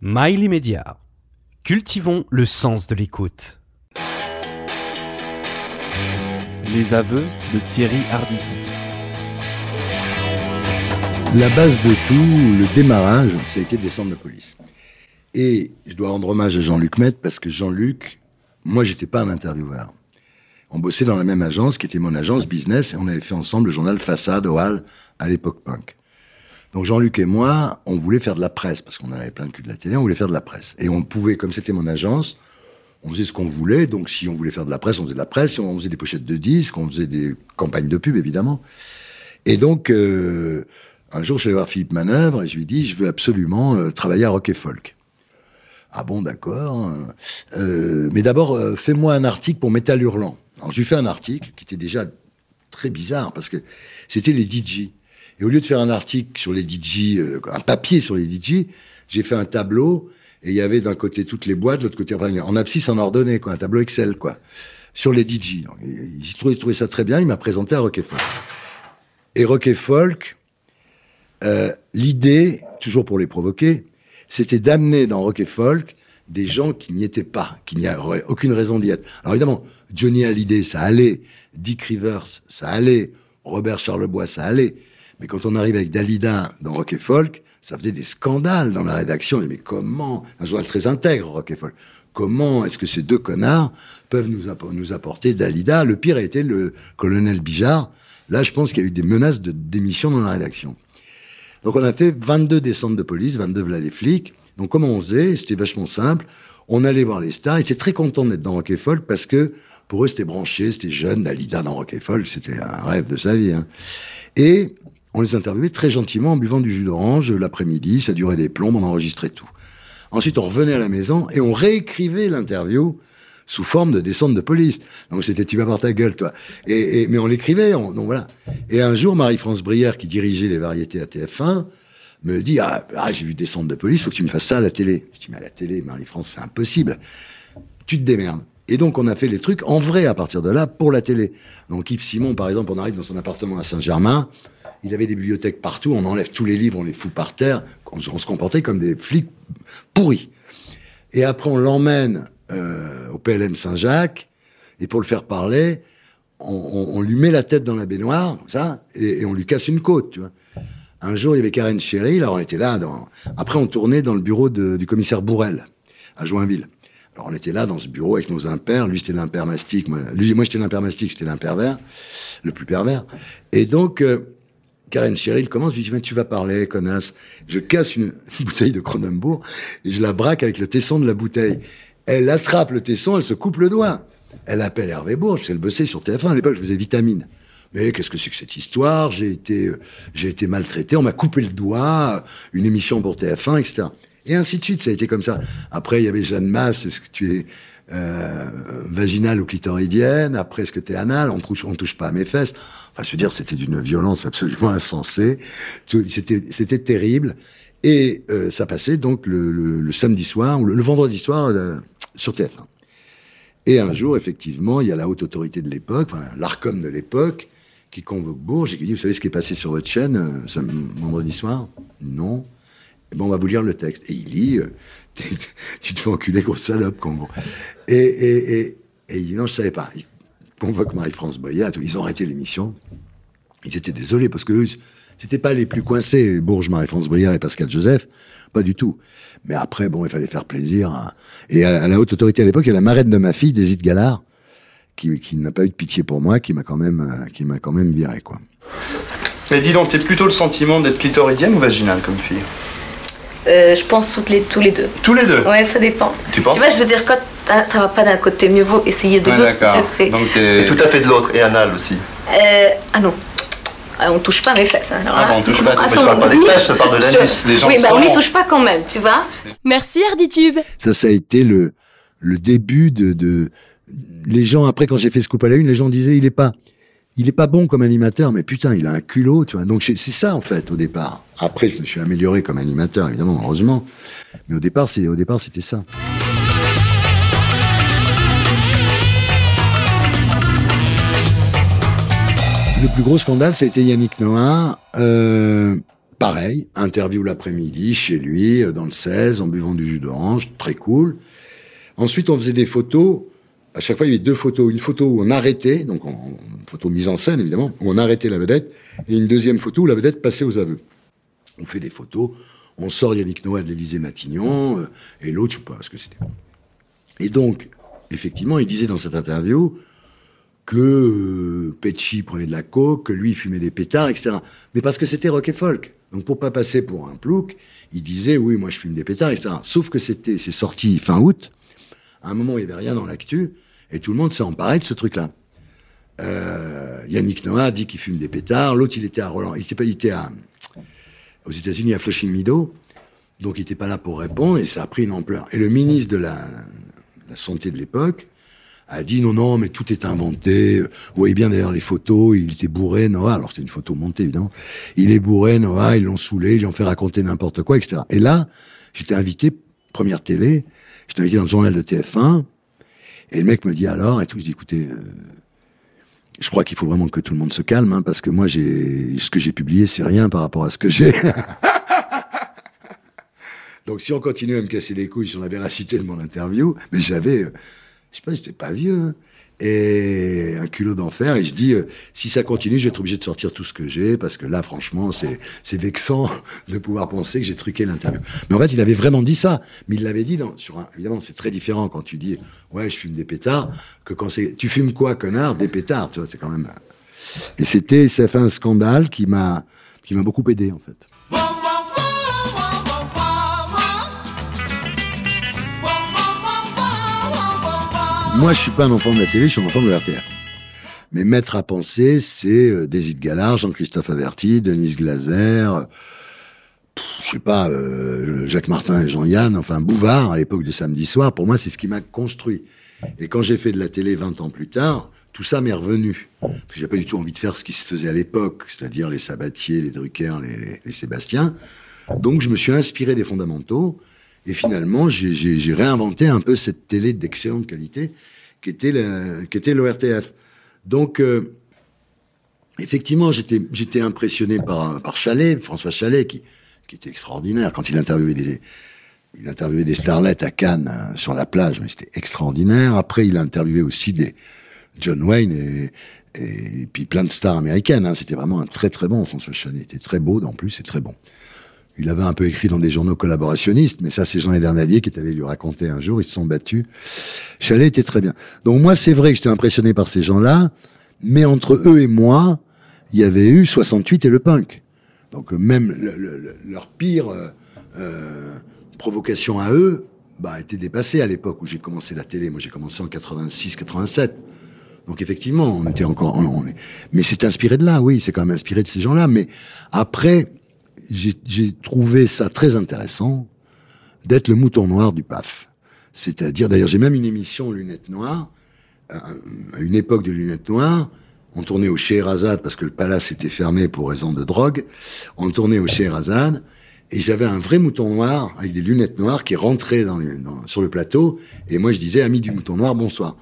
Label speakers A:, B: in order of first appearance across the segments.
A: Mail Média. Cultivons le sens de l'écoute.
B: Les aveux de Thierry Hardisson.
C: La base de tout, le démarrage, ça a été des centres de police. Et je dois rendre hommage à Jean-Luc Maître parce que Jean-Luc, moi, j'étais pas un intervieweur. On bossait dans la même agence qui était mon agence business et on avait fait ensemble le journal Façade au Hall à l'époque punk. Donc Jean-Luc et moi, on voulait faire de la presse parce qu'on avait plein de cul de la télé, on voulait faire de la presse. Et on pouvait, comme c'était mon agence, on faisait ce qu'on voulait. Donc si on voulait faire de la presse, on faisait de la presse. On faisait des pochettes de disques, on faisait des campagnes de pub, évidemment. Et donc, euh, un jour, je suis allé voir Philippe Manœuvre et je lui dis, je veux absolument euh, travailler à Rock et Folk. Ah bon, d'accord. Euh, mais d'abord, fais-moi un article pour Métal Hurlant. Alors, je lui fais un article qui était déjà très bizarre parce que c'était les DJ. Et au lieu de faire un article sur les DJ, euh, un papier sur les DJ, j'ai fait un tableau et il y avait d'un côté toutes les boîtes, de l'autre côté, en abscisse en ordonnée, quoi, un tableau Excel, quoi, sur les DJ. Il, trouvait, ça très bien, il m'a présenté à Rock et Folk. Et Rock et Folk, euh, l'idée, toujours pour les provoquer, c'était d'amener dans Rock et Folk des gens qui n'y étaient pas, qui n'y auraient aucune raison d'y être. Alors évidemment, Johnny Hallyday, ça allait, Dick Rivers, ça allait, Robert Charlebois, ça allait. Mais quand on arrive avec Dalida dans Rock et Folk, ça faisait des scandales dans la rédaction. Mais comment Un journal très intègre, Rock et Folk. Comment est-ce que ces deux connards peuvent nous apporter Dalida? Le pire a été le colonel Bijard. Là, je pense qu'il y a eu des menaces de démission dans la rédaction. Donc on a fait 22 descentes de police, 22 voilà les flics. Donc comment on faisait? C'était vachement simple. On allait voir les stars. Ils étaient très contents d'être dans Rock et Folk parce que pour eux c'était branché, c'était jeune. Dalida dans Rock et Folk, c'était un rêve de sa vie. hein. Et on les interviewait très gentiment en buvant du jus d'orange l'après-midi. Ça durait des plombs, on enregistrait tout. Ensuite on revenait à la maison et on réécrivait l'interview sous forme de descente de police. Donc c'était tu vas voir ta gueule toi. Et- mais on l'écrivait, on- donc voilà. Et un jour Marie-France Brière qui dirigeait les variétés à TF1 me dit ah, ah, j'ai vu descendre de police, faut que tu me fasses ça à la télé. Je dis mais à la télé Marie-France c'est impossible. Tu te démerdes. Et donc on a fait les trucs en vrai à partir de là pour la télé. Donc Yves Simon par exemple, on arrive dans son appartement à Saint-Germain, il avait des bibliothèques partout, on enlève tous les livres, on les fout par terre, on, se- comportait comme des flics pourris. Et après, on l'emmène euh, au PLM Saint-Jacques, et pour le faire parler, on, lui met la tête dans la baignoire, comme ça, et, on lui casse une côte, tu vois. Un jour, il y avait Karen Chéry, alors on était là. Après, on tournait dans le bureau du commissaire Bourrel, à Joinville. Alors, on était là, dans ce bureau, avec nos impairs. Lui, c'était l'impair mastic. Moi, j'étais l'impair c'était l'impair vert, le plus pervers. Et donc, euh, Karen Cheryl commence, je lui dis, mais tu vas parler, connasse. Je casse une, bouteille de Cronenbourg et je la braque avec le tesson de la bouteille. Elle attrape le tesson, elle se coupe le doigt. Elle appelle Hervé Bourges, qu'elle bossait sur TF1 à l'époque, je faisais vitamine. Mais qu'est-ce que c'est que cette histoire? J'ai été, euh, j'ai été maltraité, on m'a coupé le doigt, une émission pour TF1, etc. Et ainsi de suite, ça a été comme ça. Après, il y avait Jeanne Masse, est-ce que tu es euh, vaginale ou clitoridienne Après, est-ce que tu es anal? On touche, touche pas à mes fesses. Enfin, je veux dire, c'était d'une violence absolument insensée. C'était, terrible. Et euh, ça passait donc le, samedi soir, ou le, vendredi soir, euh, sur TF1. Et un jour, effectivement, il y a la haute autorité de l'époque, l'ARCOM de l'époque, qui convoque Bourges et qui dit, vous savez ce qui est passé sur votre chaîne euh, sam- vendredi soir? Non. Eh ben, on va vous lire le texte. Et il lit, euh, tu te fais enculer, grosse salope, gros. Et, et, et, et il dit, non, je savais pas. Il convoque Marie-France Boyat, ils ont arrêté l'émission. Ils étaient désolés parce que eux, c'était pas les plus coincés, Bourges, Marie-France Brière et Pascal Joseph, pas du tout. Mais après, bon, il fallait faire plaisir. Et à, la haute autorité à l'époque, il y a la marraine de ma fille, Déside Gallard, qui, n'a pas eu de pitié pour moi, qui m'a quand même, euh, qui m'a quand même viré, quoi.
D: Mais dis donc, t'as plutôt le sentiment d'être clitoridienne ou vaginale comme fille?
E: Euh, je pense toutes les, tous les deux.
D: Tous les deux
E: Ouais, ça dépend.
D: Tu penses
E: vois, je veux dire, quand ça va pas d'un côté, mieux vaut essayer de
D: Ouais,
E: l'autre.
D: d'accord.
E: C'est- c'est-
D: Donc t'es.
F: Tout à fait de l'autre, et anal aussi.
E: Euh, ah non. Ah, on touche pas mes fesses. hein. Alors
D: Ah bon, on touche pas.
E: Ah,
F: je parle pas des
E: on-
F: fesses, je parle de
E: je-
F: l'anus.
D: Les gens
E: Oui, bah on n'y touche pas quand même, tu vois.
G: Merci Arditube.
C: Ça, ça a été le, le début de, de, les gens, après, quand j'ai fait Scoop à la une, les gens disaient, il est pas, il est pas bon comme animateur, mais putain, il a un culot, tu vois. Donc, c'est ça, en fait, au départ. Après, je me suis amélioré comme animateur, évidemment, heureusement. Mais au départ, c'est, au départ, c'était ça. Le plus gros scandale, été Yannick Noah. Euh, pareil, interview l'après-midi chez lui, euh, dans le 16, en buvant du jus d'orange, très cool. Ensuite, on faisait des photos. À chaque fois, il y avait deux photos. Une photo où on arrêtait, donc en- une photo mise en scène évidemment, où on arrêtait la vedette, et une deuxième photo où la vedette passait aux aveux. On fait des photos, on sort Yannick Noah de l'Élysée Matignon, euh, et l'autre, je sais pas ce que c'était. Et donc, effectivement, il disait dans cette interview que euh, Pecci prenait de la coke, que lui fumait des pétards, etc. Mais parce que c'était rock et folk. Donc pour pas passer pour un plouc, il disait oui, moi je fume des pétards, etc. Sauf que c'était, c'est sorti fin août. À un moment, il y avait rien dans l'actu, et tout le monde s'est emparé de ce truc-là. Euh, Yannick Noah dit qu'il fume des pétards. L'autre, il était à Roland. Il était il était aux États-Unis à Flushing Meadow. Donc il était pas là pour répondre, et ça a pris une ampleur. Et le ministre de la, la santé de l'époque a dit non, non, mais tout est inventé. Vous voyez bien d'ailleurs les photos, il était bourré, Noah. Alors c'est une photo montée évidemment. Il est bourré, Noah, ils l'ont saoulé, ils lui ont fait raconter n'importe quoi, etc. Et là, j'étais invité, première télé, j'étais invité dans le journal de TF1, et le mec me dit alors, et tout, je dis écoutez, euh, je crois qu'il faut vraiment que tout le monde se calme, hein, parce que moi, j'ai ce que j'ai publié, c'est rien par rapport à ce que j'ai. Donc si on continue à me casser les couilles sur la véracité de mon interview, mais j'avais, euh, je sais pas, j'étais pas vieux, hein, et un culot d'enfer, et je dis, euh, si ça continue, je vais être obligé de sortir tout ce que j'ai, parce que là, franchement, c'est c'est vexant de pouvoir penser que j'ai truqué l'interview. Mais en fait, il avait vraiment dit ça, mais il l'avait dit dans, sur un, évidemment, c'est très différent quand tu dis, ouais, je fume des pétards, que quand c'est, tu fumes quoi, connard, des pétards, tu vois, c'est quand même. Et c'était, ça a fait un scandale qui m'a, qui m'a beaucoup aidé, en fait. Moi, je suis pas un enfant de la télé, je suis un enfant de la RTF. Mes maîtres à penser, c'est euh, David Gallard, Jean-Christophe Averti, Denise Glaser, euh, je sais pas, euh, Jacques Martin et Jean-Yann, enfin Bouvard à l'époque de samedi soir. Pour moi, c'est ce qui m'a construit. Et quand j'ai fait de la télé 20 ans plus tard, tout ça m'est revenu. J'ai pas du tout envie de faire ce qui se faisait à l'époque, c'est-à-dire les Sabatiers, les Drucker, les, les Sébastien. Donc je me suis inspiré des fondamentaux et finalement j'ai- réinventé un peu cette télé d'excellente qualité qui était l'ORTF. Donc euh, effectivement j'étais impressionné par par Chalet, François Chalet qui était extraordinaire quand il interviewait des il interviewait des starlets à Cannes euh, sur la plage, mais c'était extraordinaire. Après, il a interviewé aussi des John Wayne et, et, puis plein de stars américaines. hein. C'était vraiment un très très bon François Chalet. Il était très beau en plus et très bon. Il avait un peu écrit dans des journaux collaborationnistes, mais ça, c'est Jean Edernadier qui est allé lui raconter un jour. Ils se sont battus. Chalet était très bien. Donc moi, c'est vrai que j'étais impressionné par ces gens-là, mais entre eux et moi, il y avait eu 68 et le punk. Donc même le- le- le- leur pire euh, euh, provocation à eux bah, était dépassée à l'époque où j'ai commencé la télé. Moi, j'ai commencé en 86-87. Donc effectivement, on était encore... on- on mais c'est inspiré de là, oui, c'est quand même inspiré de ces gens-là. Mais après, j'ai trouvé ça très intéressant d'être le mouton noir du PAF. C'est-à-dire, d'ailleurs, j'ai même une émission Lunettes Noires, à à une époque de Lunettes Noires, on tournait au Scheherazade parce que le palace était fermé pour raison de drogue. On tournait au Scheherazade et j'avais un vrai mouton noir avec des lunettes noires qui rentrait dans dans- sur le plateau et moi je disais ami du mouton noir bonsoir.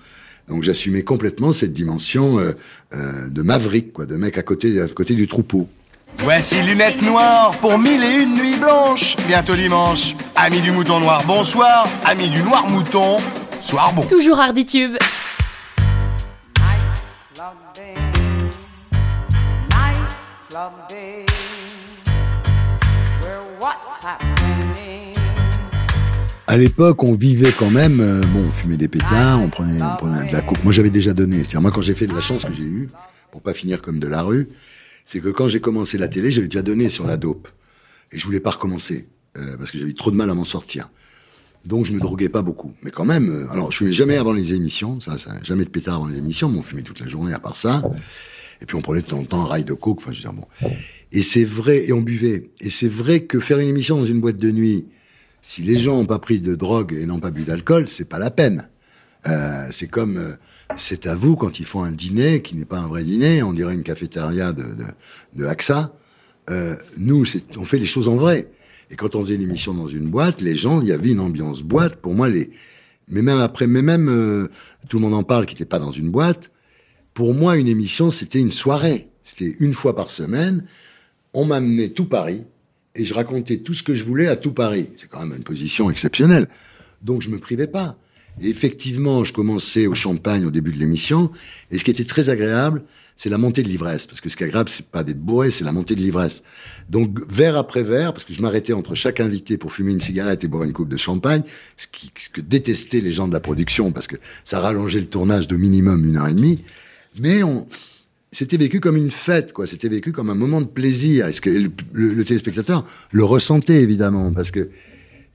C: Donc j'assumais complètement cette dimension euh, euh, de maverick, quoi, de mec à côté, à côté du troupeau.
F: Voici lunettes noires pour mille et une nuits blanches. Bientôt dimanche. Amis du mouton noir, bonsoir. Amis du noir mouton, soir bon.
G: Toujours Harditube.
C: À l'époque, on vivait quand même, euh, bon, on fumait des pétards, on prenait, on prenait de la coupe. Moi, j'avais déjà donné. C'est-à-dire, moi, quand j'ai fait de la chance que j'ai eue, pour pas finir comme de la rue, c'est que quand j'ai commencé la télé, j'avais déjà donné sur la dope. Et je voulais pas recommencer, euh, parce que j'avais trop de mal à m'en sortir. Donc, je me droguais pas beaucoup. Mais quand même, euh, alors, je fumais jamais avant les émissions, ça, ça jamais de pétard avant les émissions, mais on fumait toute la journée à part ça. Et puis, on prenait de temps en temps un rail de coke, enfin, je veux dire, bon. Et c'est vrai, et on buvait. Et c'est vrai que faire une émission dans une boîte de nuit, si les gens n'ont pas pris de drogue et n'ont pas bu d'alcool, c'est pas la peine. Euh, c'est comme, euh, c'est à vous quand ils font un dîner qui n'est pas un vrai dîner, on dirait une cafétéria de, de, AXA. Euh, nous, on fait les choses en vrai. Et quand on faisait une émission dans une boîte, les gens, il y avait une ambiance boîte. Pour moi, les, mais même après, mais même tout le monde en parle qui n'était pas dans une boîte. Pour moi, une émission, c'était une soirée. C'était une fois par semaine. On m'amenait tout Paris et je racontais tout ce que je voulais à tout Paris. C'est quand même une position exceptionnelle. Donc je me privais pas. Effectivement, je commençais au champagne au début de l'émission, et ce qui était très agréable, c'est la montée de l'ivresse. Parce que ce qui est agréable, c'est pas d'être bourré, c'est la montée de l'ivresse. Donc, verre après verre, parce que je m'arrêtais entre chaque invité pour fumer une cigarette et boire une coupe de champagne, ce, que détestaient les gens de la production, parce que ça rallongeait le tournage de minimum une heure et demie. Mais on, c'était vécu comme une fête, quoi. C'était vécu comme un moment de plaisir. Est-ce que le téléspectateur le ressentait, évidemment, parce que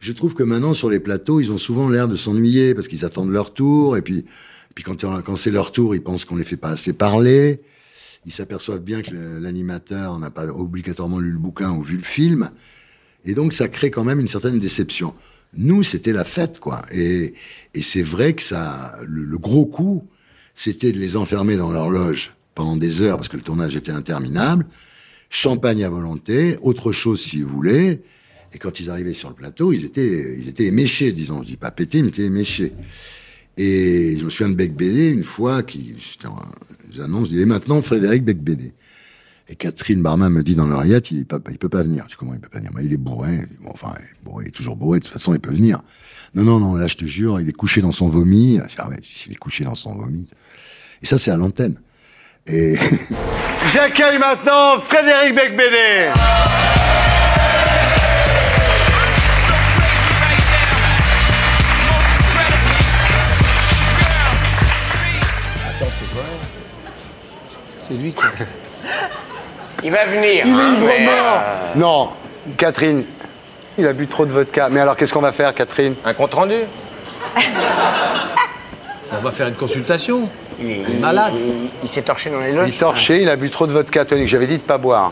C: je trouve que maintenant, sur les plateaux, ils ont souvent l'air de s'ennuyer parce qu'ils attendent leur tour. Et puis, puis quand, quand c'est leur tour, ils pensent qu'on les fait pas assez parler. Ils s'aperçoivent bien que l'animateur n'a pas obligatoirement lu le bouquin ou vu le film. Et donc, ça crée quand même une certaine déception. Nous, c'était la fête, quoi. Et, et c'est vrai que ça, le, le gros coup, c'était de les enfermer dans leur loge pendant des heures parce que le tournage était interminable. Champagne à volonté, autre chose si vous voulez. Et quand ils arrivaient sur le plateau, ils étaient, ils étaient éméchés, disons. Je dis pas pétés, mais ils étaient éméchés. Et je me souviens de Bec Bédé, une fois, qui, j'annonce, je dis, et maintenant, Frédéric Bec Bédé. Et Catherine Barma me dit dans l'oreillette, il, il peut pas venir. Je dis, comment il peut pas venir? Moi, il est bourré. Bon, enfin, il bourré, il est toujours bourré. De toute façon, il peut venir. Non, non, non, là, je te jure, il est couché dans son vomi. Ah ouais, s'il est couché dans son vomi. Et ça, c'est à l'antenne. Et,
F: J'accueille maintenant Frédéric Becbédé.
G: C'est lui qui.
H: Il va venir. hein, mais, euh,
F: Non, Catherine, il a bu trop de vodka. Mais alors, qu'est-ce qu'on va faire, Catherine?
H: Un compte rendu.
G: On va faire une consultation.
H: Il, est
G: malade.
H: Il, il s'est torché dans les
F: Il
H: loges.
F: est torché, il a bu trop de vodka tonique. J'avais dit de pas boire.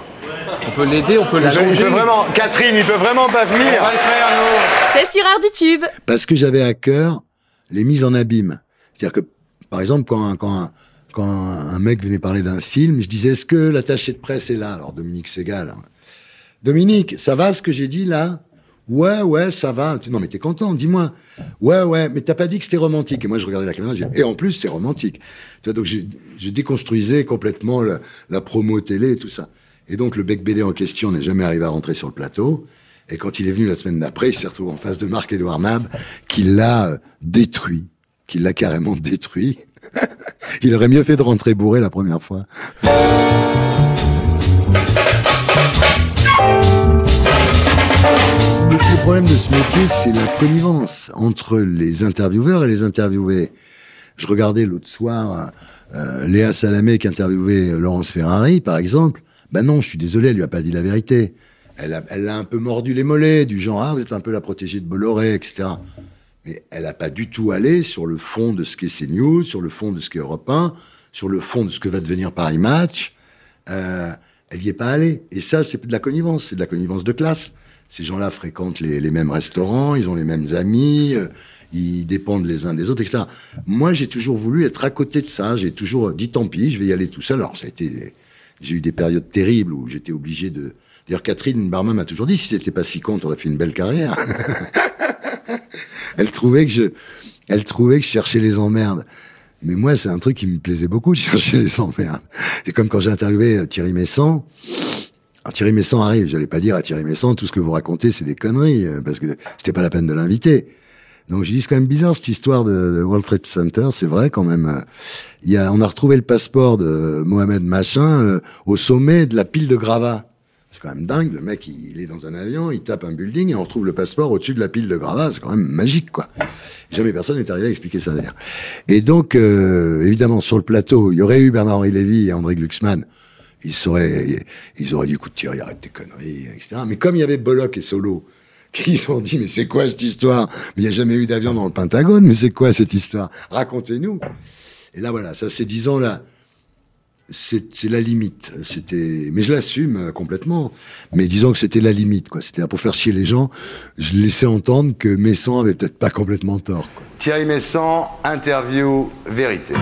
G: On peut l'aider, on peut
F: Il il
G: l'allonger.
F: peut vraiment, Catherine, il peut vraiment pas venir.
H: On va le faire, nous.
E: C'est sur Arditube.
C: parce que j'avais à cœur les mises en abîme. C'est-à-dire que, par exemple, quand, un- quand, un, quand un mec venait parler d'un film, je disais, est-ce que l'attaché de presse est là? Alors, Dominique Segal. hein. Dominique, ça va ce que j'ai dit là? Ouais, ouais, ça va. Non, mais t'es content, dis-moi. Ouais, ouais, mais t'as pas dit que c'était romantique. Et moi, je regardais la caméra, je disais, et en plus, c'est romantique. Tu vois, donc, je, je déconstruisais complètement la, promo télé et tout ça. Et donc, le bec BD en question n'est jamais arrivé à rentrer sur le plateau. Et quand il est venu la semaine d'après, il s'est retrouvé en face de Marc-Édouard Nab, qui l'a euh, détruit, qui l'a carrément détruit. Il aurait mieux fait de rentrer bourré la première fois. Le, problème de ce métier, c'est la connivence entre les intervieweurs et les interviewés. Je regardais l'autre soir euh, Léa Salamé qui interviewait Laurence Ferrari, par exemple. Ben non, je suis désolé, elle lui a pas dit la vérité. Elle a, elle a un peu mordu les mollets, du genre ah vous êtes un peu la protégée de Bolloré, etc. Elle a pas du tout allé sur le fond de ce qu'est CNews, sur le fond de ce qu'est Europe 1, sur le fond de ce que va devenir Paris Match. Euh, elle y est pas allée. Et ça, c'est de la connivence, c'est de la connivence de classe. Ces gens-là fréquentent les, les mêmes restaurants, ils ont les mêmes amis, euh, ils dépendent les uns des autres, etc. Moi, j'ai toujours voulu être à côté de ça. J'ai toujours dit tant pis, je vais y aller tout seul. Alors, ça a été, j'ai eu des périodes terribles où j'étais obligé de. D'ailleurs, Catherine Barma m'a toujours dit si c'était pas si con, t'aurais fait une belle carrière. elle trouvait que je, elle trouvait que je cherchais les emmerdes. Mais moi, c'est un truc qui me plaisait beaucoup de chercher les emmerdes. C'est comme quand j'ai interviewé euh, Thierry Messant. Thierry Messant arrive, j'allais pas dire à Thierry Messant, tout ce que vous racontez, c'est des conneries, euh, parce que c'était pas la peine de l'inviter. Donc j'ai dit, c'est quand même bizarre cette histoire de, World Trade Center, c'est vrai quand même. euh, Il y a, on a retrouvé le passeport de Mohamed Machin au sommet de la pile de gravats. C'est quand même dingue, le mec, il, il est dans un avion, il tape un building et on retrouve le passeport au-dessus de la pile de gravats, c'est quand même magique, quoi. Jamais personne n'est arrivé à expliquer ça d'ailleurs. Et donc, euh, évidemment, sur le plateau, il y aurait eu Bernard-Henri Lévy et André Glucksmann. Ils, seraient, ils auraient dit, écoute Thierry, arrête tes conneries, etc. Mais comme il y avait Bollock et Solo, qui se sont dit, mais c'est quoi cette histoire? Il n'y a jamais eu d'avion dans le Pentagone, mais c'est quoi cette histoire? Racontez-nous. Et là, voilà, ça, ces dix ans-là, c'est c'est la limite. C'était, mais je l'assume euh, complètement. Mais disons que c'était la limite, quoi. C'était pour faire chier les gens. Je laissais entendre que Messan avait peut-être pas complètement tort. Quoi.
F: Thierry Messant, interview vérité.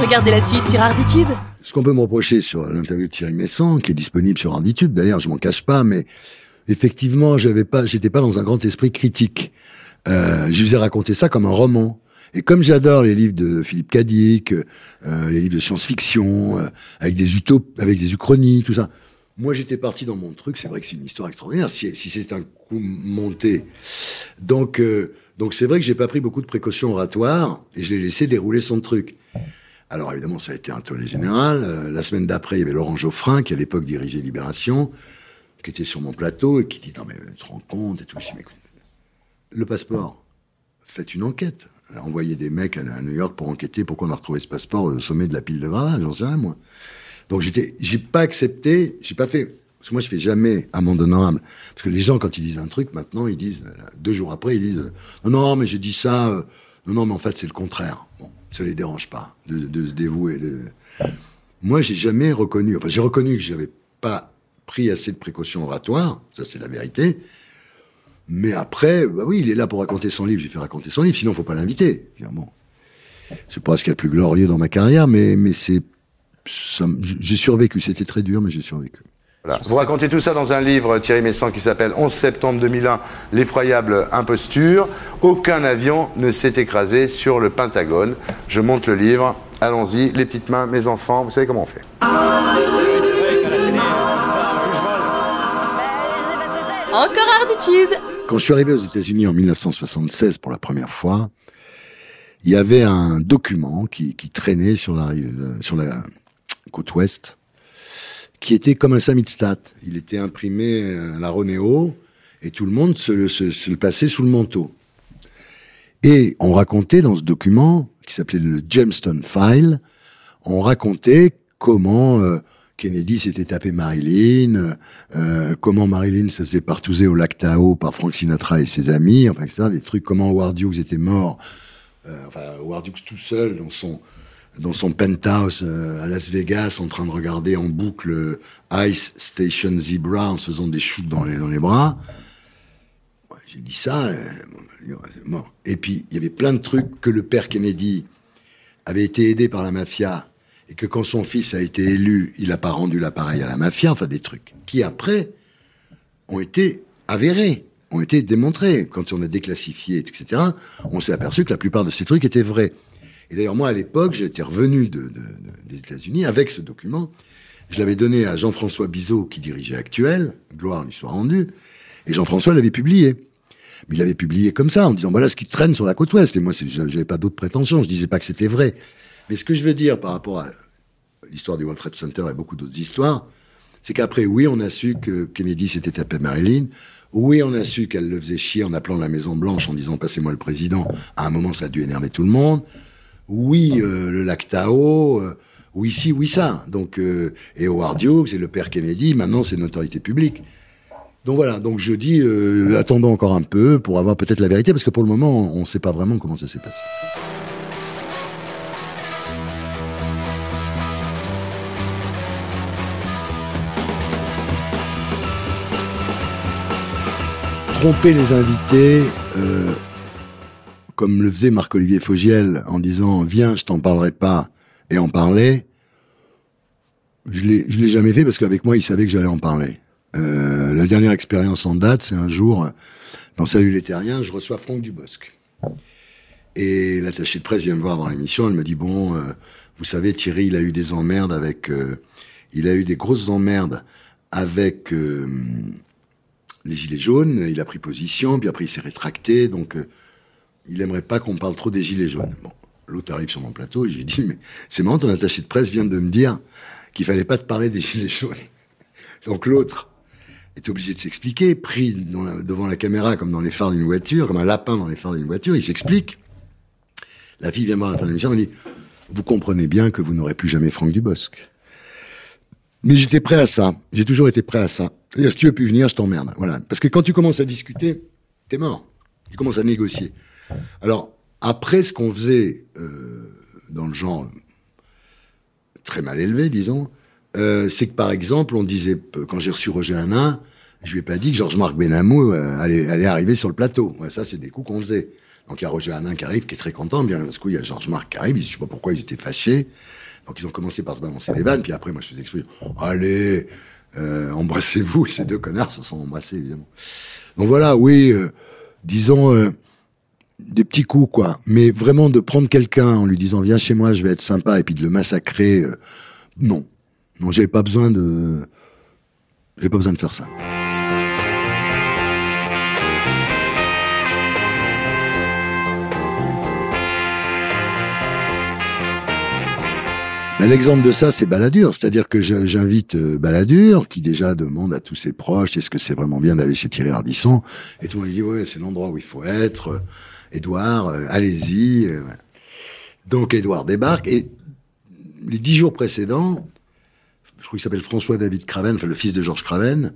E: Regardez la suite sur Arditube.
C: Ce qu'on peut me reprocher sur l'interview de Thierry Messan, qui est disponible sur Arditube, d'ailleurs, je m'en cache pas, mais effectivement, j'avais pas, j'étais pas dans un grand esprit critique. Euh, je vous ai raconté ça comme un roman. Et comme j'adore les livres de Philippe Cadic, euh, les livres de science-fiction, euh, avec des utop avec des uchronies, tout ça, moi j'étais parti dans mon truc. C'est vrai que c'est une histoire extraordinaire. Si, si c'est un coup monté, donc euh, donc c'est vrai que j'ai pas pris beaucoup de précautions oratoires et je l'ai laissé dérouler son truc. Alors évidemment, ça a été un tollé général. Euh, la semaine d'après, il y avait Laurent Geoffrin, qui à l'époque dirigeait Libération, qui était sur mon plateau et qui dit Non, mais tu te rends compte et tout. Je dis, mais écoute, le passeport, faites une enquête. Envoyez des mecs à, New York pour enquêter pourquoi on a retrouvé ce passeport au sommet de la pile de gravats, j'en sais rien, moi. Donc j'ai pas accepté, j'ai pas fait. Parce que moi, je fais jamais amende honorable. Parce que les gens, quand ils disent un truc, maintenant, ils disent, deux jours après, ils disent Non, non, mais j'ai dit ça. euh, non, non, mais en fait, c'est le contraire. Bon, ça les dérange pas de, se dévouer. Moi, j'ai jamais reconnu, enfin, j'ai reconnu que j'avais pas pris assez de précautions oratoires, ça c'est la vérité. Mais après, bah oui, il est là pour raconter son livre, j'ai fait raconter son livre, sinon faut pas l'inviter. Bon, c'est pas ce qu'il y a de plus glorieux dans ma carrière, mais, mais c'est, j'ai survécu, c'était très dur, mais j'ai survécu.
F: Voilà. Vous racontez tout ça dans un livre, Thierry Messant, qui s'appelle 11 septembre 2001, l'effroyable imposture. Aucun avion ne s'est écrasé sur le Pentagone. Je monte le livre. Allons-y, les petites mains, mes enfants, vous savez comment on fait.
E: Encore Arditube
C: Quand je suis arrivé aux États-Unis en 1976 pour la première fois, il y avait un document qui, traînait sur la, rive- euh, sur la côte ouest, qui était comme un samizdat. Il était imprimé euh, à la Ronéo, et tout le monde se, le- se- se le passait sous le manteau. Et on racontait dans ce document, qui s'appelait le Jamestown File, on racontait comment euh, Kennedy s'était tapé Marilyn, euh, comment Marilyn se faisait partouzer au lac par Frank Sinatra et ses amis, enfin. Des trucs, comment Howard Hughes était mort, euh, enfin, Howard Hughes tout seul dans son, penthouse euh, à Las Vegas, en train de regarder en boucle euh, Ice Station Zebra en se faisant des shoots dans les, bras. J'ai dit ça, euh. Et puis, il y avait plein de trucs que le père Kennedy avait été aidé par la mafia et que quand son fils a été élu, il n'a pas rendu l'appareil à la mafia, enfin des trucs qui après ont été avérés, ont été démontrés. Quand on a déclassifié, etc., on s'est aperçu que la plupart de ces trucs étaient vrais. Et d'ailleurs, moi, à l'époque, j'étais revenu de, de- de- des États-Unis avec ce document. Je l'avais donné à Jean-François Bizot, qui dirigeait Actuel, gloire lui soit rendue, et Jean-François l'avait publié. Mais il l'avait publié comme ça, en disant, voilà ce qui traîne sur la côte ouest. Et moi, j'avais pas d'autres prétentions, je disais pas que c'était vrai. Mais ce que je veux dire par rapport à l'histoire du World Trade Center et beaucoup d'autres histoires, c'est qu'après, oui, on a su que Kennedy s'était tapé Marilyn. Oui, on a su qu'elle le faisait chier en appelant la Maison Blanche en disant passez-moi le président. À un moment, ça a dû énerver tout le monde. Oui, euh, le lac Tahoe. euh, oui, si, oui, ça. Donc, euh, et Howard Hughes et le père Kennedy, maintenant, c'est une autorité publique. Donc voilà, donc je dis, attendons encore un peu pour avoir peut-être la vérité, parce que pour le moment, on ne sait pas vraiment comment ça s'est passé. Tromper les invités, euh, comme le faisait Marc-Olivier Fogiel en disant Viens, je t'en parlerai pas, et en parler, je l'ai l'ai jamais fait parce qu'avec moi, il savait que j'allais en parler. Euh, la dernière expérience en date, c'est un jour, dans Salut les Terriens, je reçois Franck Dubosc. Et l'attaché de presse vient me voir dans l'émission, elle me dit Bon, euh, vous savez, Thierry, il a eu des emmerdes avec. il a eu des grosses emmerdes avec les Gilets jaunes, il a pris position, puis après il s'est rétracté, donc euh, il aimerait pas qu'on parle trop des Gilets jaunes. Bon, l'autre arrive sur mon plateau et je lui dis Mais c'est marrant, ton attaché de presse vient de me dire qu'il fallait pas te parler des Gilets jaunes. Donc l'autre est obligé de s'expliquer, pris dans la- devant la caméra comme dans les phares d'une voiture, comme un lapin dans les phares d'une voiture, il s'explique. La fille vient me voir à la fin de l'émission, elle me dit Vous comprenez bien que vous n'aurez plus jamais Franck Dubosc. Mais j'étais prêt à ça. J'ai toujours été prêt à ça. C'est-à-dire, si tu veux plus venir, je t'emmerde. Voilà. Parce que quand tu commences à discuter, t'es mort. Tu commences à négocier. Alors, après, ce qu'on faisait euh, dans le genre très mal élevé, disons, euh, c'est que par exemple, on disait, quand j'ai reçu Roger Hanin, je lui ai pas dit que Georges-Marc Benamou euh, allait, arriver sur le plateau. Ça, c'est des coups qu'on faisait. Donc il y a Roger Hanin qui arrive, qui est très content. Bien, parce coup, il y a Georges-Marc qui arrive. Je sais pas pourquoi ils étaient fâchés. Donc ils ont commencé par se balancer les vannes. Puis après, moi, je faisais expliquer. Allez, euh, embrassez-vous. Et ces deux connards se sont embrassés, évidemment. Donc voilà, oui, euh, disons, euh, des petits coups, quoi. Mais vraiment de prendre quelqu'un en lui disant viens chez moi, je vais être sympa, et puis de le massacrer, non. Non, j'avais pas besoin de, j'ai pas besoin de faire ça. L'exemple de ça, c'est Balladur. C'est-à-dire que j'invite euh, Balladur, qui déjà demande à tous ses proches, est-ce que c'est vraiment bien d'aller chez Thierry Ardisson? Et tout le monde lui dit, ouais, c'est l'endroit où il faut être. Euh, Édouard, euh, allez-y. Donc Édouard débarque et les dix jours précédents, je crois qu'il s'appelle François-David Craven, enfin le fils de Georges Craven,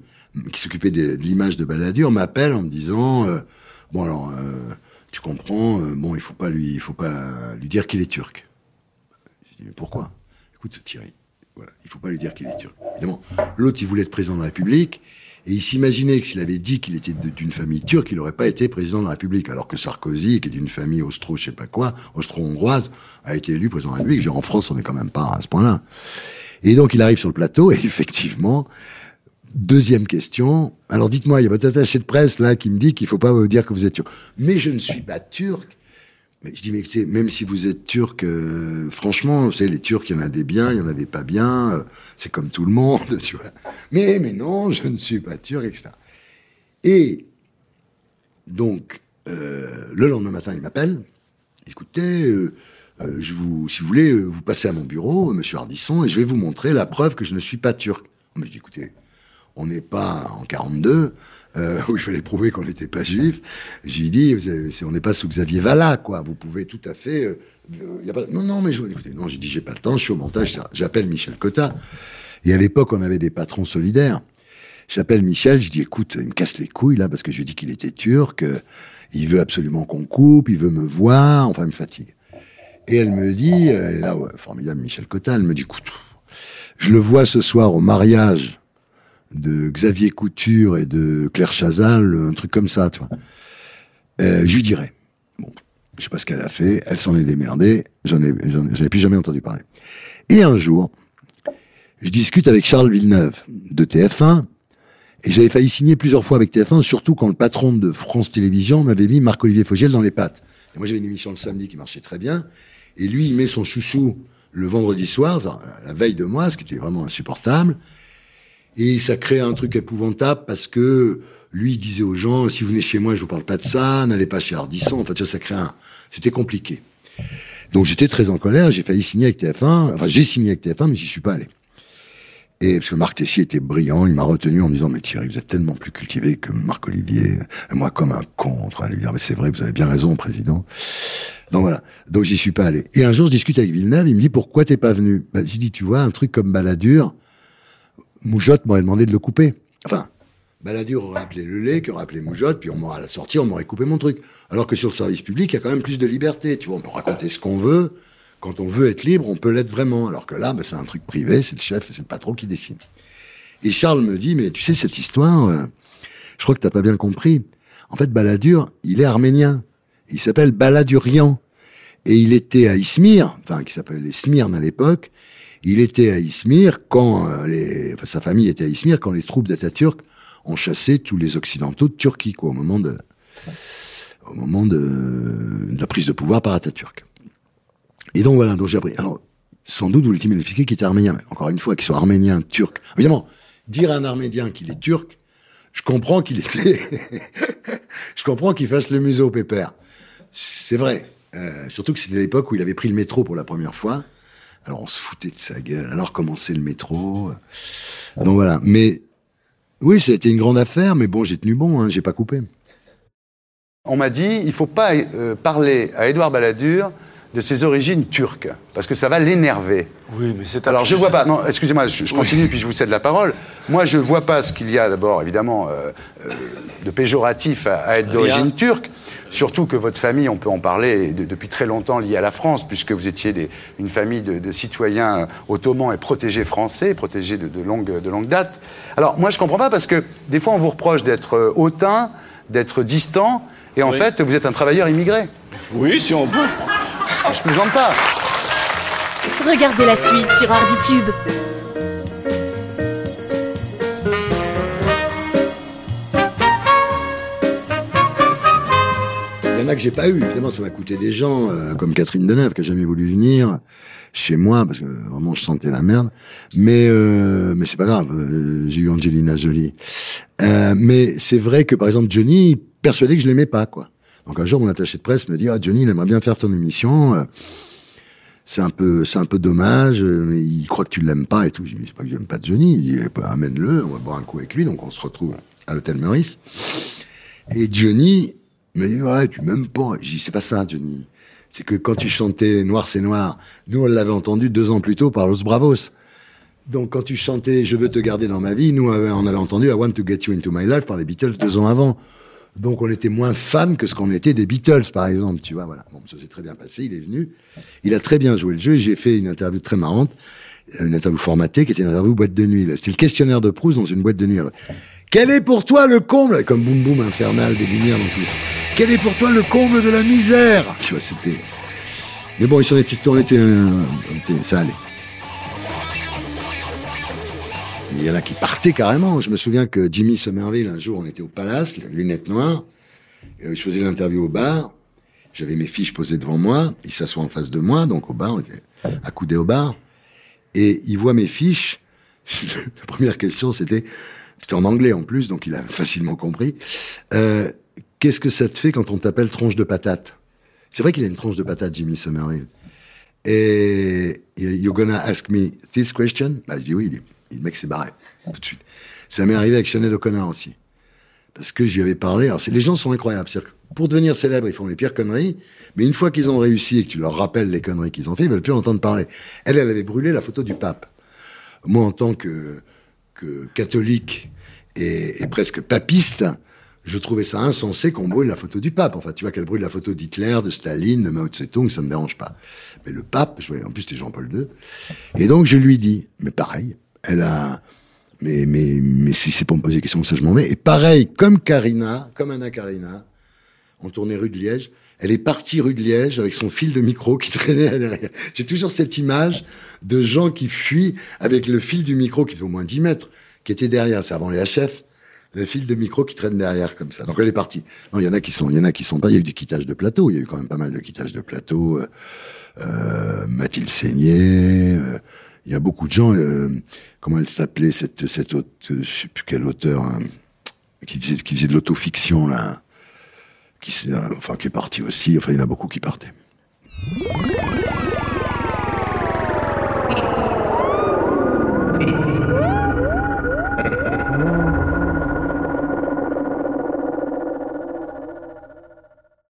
C: qui s'occupait de, l'image de Balladur, m'appelle en me disant, bon alors, tu comprends, bon il faut lui, faut pas lui dire qu'il est turc. Je dis mais pourquoi? Écoute Thierry, voilà, il faut pas lui dire qu'il est turc. Évidemment, l'autre il voulait être président de la République. Et il s'imaginait que s'il avait dit qu'il était d'une famille turque, il n'aurait pas été président de la République. Alors que Sarkozy, qui est d'une famille austro, je sais pas quoi, austro-hongroise, a été élu président de la République. Dire, en France, on n'est quand même pas à ce point-là. Et donc, il arrive sur le plateau, et effectivement, deuxième question. Alors, dites-moi, il y a votre attaché de presse, là, qui me dit qu'il faut pas vous dire que vous êtes turc. Mais je ne suis pas turc. Je dis, mais écoutez, même si vous êtes turc, euh, franchement, vous savez, les Turcs, il y en a des biens, il y en a des pas bien, euh, c'est comme tout le monde, tu vois. Mais, mais non, je ne suis pas turc, etc. Et, donc, euh, le lendemain matin, il m'appelle. Écoutez, je vous, si vous voulez, vous passez à mon bureau, monsieur Ardisson, et je vais vous montrer la preuve que je ne suis pas turc. Mais je dis, écoutez, on n'est pas en 42, euh, où il fallait prouver qu'on n'était pas juif. Je lui dis, on n'est pas sous Xavier Vala, quoi. Vous pouvez tout à fait. euh, a pas, non, non, mais je, écoutez, non, j'ai dit, j'ai pas le temps, je suis au montage. J'appelle Michel Cotta. Et à l'époque, on avait des patrons solidaires. J'appelle Michel, je dis, écoute, il me casse les couilles, là, parce que je lui dis qu'il était turc. euh, il veut absolument qu'on coupe, il veut me voir, enfin, il me fatigue. Et elle me dit, euh, là, ouais, formidable Michel Cotta, elle me dit, écoute, je le vois ce soir au mariage de Xavier Couture et de Claire Chazal, un truc comme ça, tu vois. Euh, je lui dirai. Bon, je sais pas ce qu'elle a fait, elle s'en est démerdée, j'en ai, j'en ai- plus jamais entendu parler. Et un jour, je discute avec Charles Villeneuve de TF1, et j'avais failli signer plusieurs fois avec TF1, surtout quand le patron de France Télévisions m'avait mis Marc-Olivier Fogiel dans les pattes. Moi, j'avais une émission le samedi qui marchait très bien, et lui, il met son chouchou le vendredi soir, la veille de moi, ce qui était vraiment insupportable. Et ça crée un truc épouvantable parce que lui, il disait aux gens, si vous venez chez moi, je vous parle pas de ça, n'allez pas chez Ardisson. Enfin, tu vois, ça crée un... C'était compliqué. Donc j'étais très en colère, j'ai failli signer avec TF1, enfin j'ai signé avec TF1, mais j'y suis pas allé. Et parce que Marc Tessier était brillant, il m'a retenu en me disant, mais Thierry, vous êtes tellement plus cultivé que Marc-Olivier. Et moi, comme un con, en train de lui dire, mais c'est vrai, vous avez bien raison, président. Donc voilà. Donc j'y suis pas allé. Et un jour, je discute avec Villeneuve, il me dit, pourquoi t'es pas venu? Ben, j'ai dit, tu vois, un truc comme Balladur, Moujotte m'aurait demandé de le couper. Enfin, Balladur aurait appelé le lait, aurait appelé Moujotte, puis on m'aurait à la sortie, on m'aurait coupé mon truc. Alors que sur le service public, il y a quand même plus de liberté. Tu vois, on peut raconter ce qu'on veut. Quand on veut être libre, on peut l'être vraiment. Alors que là, ben, c'est un truc privé, c'est le chef, c'est le patron qui décide. Et Charles me dit, mais tu sais, cette histoire, euh, je crois que t'as pas bien compris. En fait, Balladur, il est arménien. Il s'appelle Baladurian. Et il était à Izmir, enfin, qui s'appelait Smyrne à l'époque. Il était à Izmir quand euh, les, enfin, sa famille était à Izmir quand les troupes d'Atatürk ont chassé tous les occidentaux de Turquie, quoi, au moment de, au moment de, la prise de pouvoir par Atatürk. Et donc voilà, donc j'ai appris. Alors, sans doute, voulait-il m'expliquer qu'il était arménien. Mais encore une fois, qu'il soit arménien, turc. Évidemment, dire à un arménien qu'il est turc, je comprends qu'il était, je comprends qu'il fasse le museau au pépère. C'est vrai. Euh, surtout que c'était l'époque où il avait pris le métro pour la première fois. Alors on se foutait de sa gueule. Alors comment c'est le métro? Donc voilà. Mais oui, ça a été une grande affaire, mais bon, j'ai tenu bon, hein, j'ai pas coupé.
F: On m'a dit, il faut pas euh, parler à Édouard Balladur de ses origines turques, parce que ça va l'énerver.
I: Oui, mais c'est
F: Alors je vois pas, non, excusez-moi, je, je continue puis je vous cède la parole. Moi je vois pas ce qu'il y a d'abord, évidemment, euh, euh, de péjoratif à, à être d'origine turque. Surtout que votre famille, on peut en parler de- depuis très longtemps liée à la France, puisque vous étiez des- une famille de, de citoyens ottomans et protégés français, protégés de, de longue, de longue date. Alors moi je comprends pas parce que des fois on vous reproche d'être euh, hautain, d'être distant, et en
I: Oui.
F: fait vous êtes un travailleur immigré.
I: Oui, si on peut.
F: Je plaisante pas.
J: Regardez la suite sur Arditube.
C: Que j'ai pas eu. Évidemment, ça m'a coûté des gens, euh, comme Catherine Deneuve, qui a jamais voulu venir chez moi, parce que vraiment, je sentais la merde. Mais, euh, mais c'est pas grave. euh, j'ai eu Angelina Jolie. Mais c'est vrai que, par exemple, Johnny, persuadé que je l'aimais pas, quoi. Donc un jour, mon attaché de presse me dit, ah, Johnny, il aimerait bien faire ton émission. c'est un peu, c'est un peu dommage, mais il croit que tu l'aimes pas et tout. Je dis, c'est pas que j'aime pas Johnny. Il dit, Eh ben, amène-le, on va boire un coup avec lui. Donc on se retrouve à l'hôtel Meurice. Et Johnny me dit, ouais, tu m'aimes pas. Je dis, c'est pas ça, Johnny. C'est que quand tu chantais Noir c'est noir, nous on l'avait entendu deux ans plus tôt par Los Bravos. Donc quand tu chantais Je veux te garder dans ma vie, nous on avait entendu I want to get you into my life par les Beatles deux ans avant. Donc on était moins fans que ce qu'on était des Beatles, par exemple, tu vois, voilà. Bon, ça s'est très bien passé, il est venu, il a très bien joué le jeu, j'ai fait une interview très marrante, une interview formatée, qui était une interview boîte de nuit. C'était le questionnaire de Proust dans une boîte de nuit. Quel est pour toi le comble, comme boum boum infernal, des lumières dans tout ça, quel est pour toi le comble de la misère? Tu vois, c'était... Mais bon, ils s'en étaient, on était, ça allait. Il y en a qui partaient carrément. Je me souviens que Jimmy Somerville, un jour, on était au Palace, les lunettes noires. Et, euh, je faisais l'interview au bar. J'avais mes fiches posées devant moi. Il s'assoit en face de moi, donc au bar, on était accoudés au bar. Et il voit mes fiches. La première question, c'était, c'était en anglais en plus, donc il a facilement compris. Euh, Qu'est-ce que ça te fait quand on t'appelle tronche de patate? C'est vrai qu'il a une tronche de patate, Jimmy Somerville. Et you're gonna ask me this question? Bah, Je dis oui, il est- le mec s'est barré tout de suite. Ça m'est arrivé avec Sinead O'Connor aussi. Parce que j'y avais parlé. Alors, les gens sont incroyables. Pour devenir célèbres, ils font les pires conneries. Mais une fois qu'ils ont réussi et que tu leur rappelles les conneries qu'ils ont fait, ils veulent plus entendre parler. Elle, elle avait brûlé la photo du pape. Moi, en tant que, que catholique et, et presque papiste, je trouvais ça insensé qu'on brûle la photo du pape. Enfin, tu vois qu'elle brûle la photo d'Hitler, de Staline, de Mao Tse-tung, ça ne me dérange pas. Mais le pape, je voyais, en plus c'était Jean-Paul II. Et donc je lui dis, mais pareil, elle a, mais mais mais si c'est pour me poser des questions, ça je m'en vais. Et pareil, comme Karina, comme Anna Karina, on tournait rue de Liège. Elle est partie rue de Liège avec son fil de micro qui traînait derrière. J'ai toujours cette image de gens qui fuient avec le fil du micro qui fait au moins 10 mètres, qui était derrière. C'est avant les HF. Le fil de micro qui traîne derrière comme ça. Donc elle est partie. Non, il y en a qui sont, il y en a qui sont pas. Il y a eu du quittage de plateau. Il y a eu quand même pas mal de quittage de plateau. Euh, euh, Mathilde Seigné. euh, il y a beaucoup de gens. comment elle s'appelait cette cette autre, sais quel auteur hein, qui faisait qui faisait de l'autofiction là, qui euh, enfin qui est parti aussi. Enfin, il y en a beaucoup qui partaient.